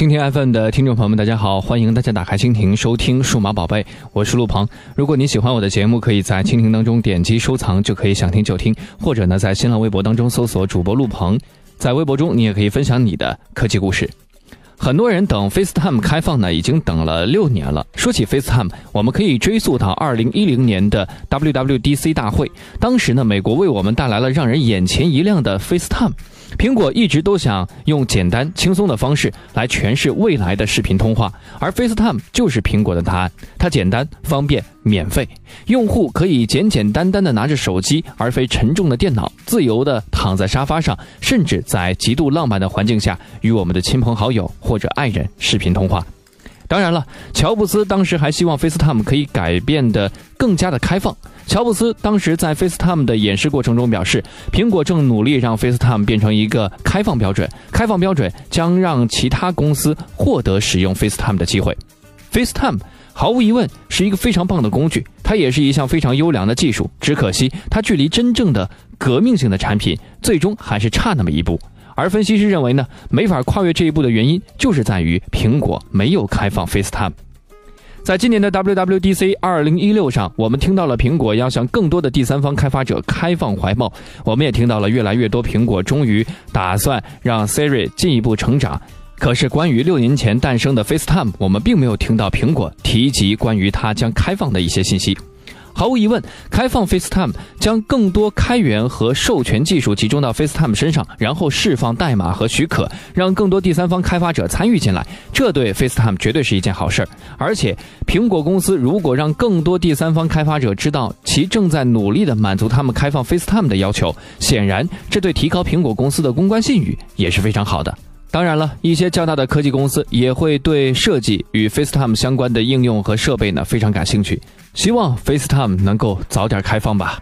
蜻蜓 FM 的听众朋友们，大家好，欢迎大家打开蜻蜓收听数码宝贝，我是陆鹏。如果你喜欢我的节目，可以在蜻蜓当中点击收藏，就可以想听就听，或者呢，在新浪微博当中搜索主播陆鹏，在微博中你也可以分享你的科技故事。很多人等 FaceTime 开放呢，已经等了六年了。说起 FaceTime，我们可以追溯到二零一零年的 WWDC 大会，当时呢，美国为我们带来了让人眼前一亮的 FaceTime。苹果一直都想用简单轻松的方式来诠释未来的视频通话，而 FaceTime 就是苹果的答案。它简单、方便、免费，用户可以简简单单的拿着手机，而非沉重的电脑，自由的躺在沙发上，甚至在极度浪漫的环境下与我们的亲朋好友或者爱人视频通话。当然了，乔布斯当时还希望 FaceTime 可以改变的更加的开放。乔布斯当时在 FaceTime 的演示过程中表示，苹果正努力让 FaceTime 变成一个开放标准，开放标准将让其他公司获得使用 FaceTime 的机会。FaceTime 毫无疑问是一个非常棒的工具，它也是一项非常优良的技术，只可惜它距离真正的革命性的产品最终还是差那么一步。而分析师认为呢，没法跨越这一步的原因，就是在于苹果没有开放 FaceTime。在今年的 WWDC 2016上，我们听到了苹果要向更多的第三方开发者开放怀抱，我们也听到了越来越多苹果终于打算让 Siri 进一步成长。可是，关于六年前诞生的 FaceTime，我们并没有听到苹果提及关于它将开放的一些信息。毫无疑问，开放 FaceTime 将更多开源和授权技术集中到 FaceTime 身上，然后释放代码和许可，让更多第三方开发者参与进来。这对 FaceTime 绝对是一件好事儿。而且，苹果公司如果让更多第三方开发者知道其正在努力地满足他们开放 FaceTime 的要求，显然这对提高苹果公司的公关信誉也是非常好的。当然了，一些较大的科技公司也会对设计与 FaceTime 相关的应用和设备呢非常感兴趣。希望 FaceTime 能够早点开放吧。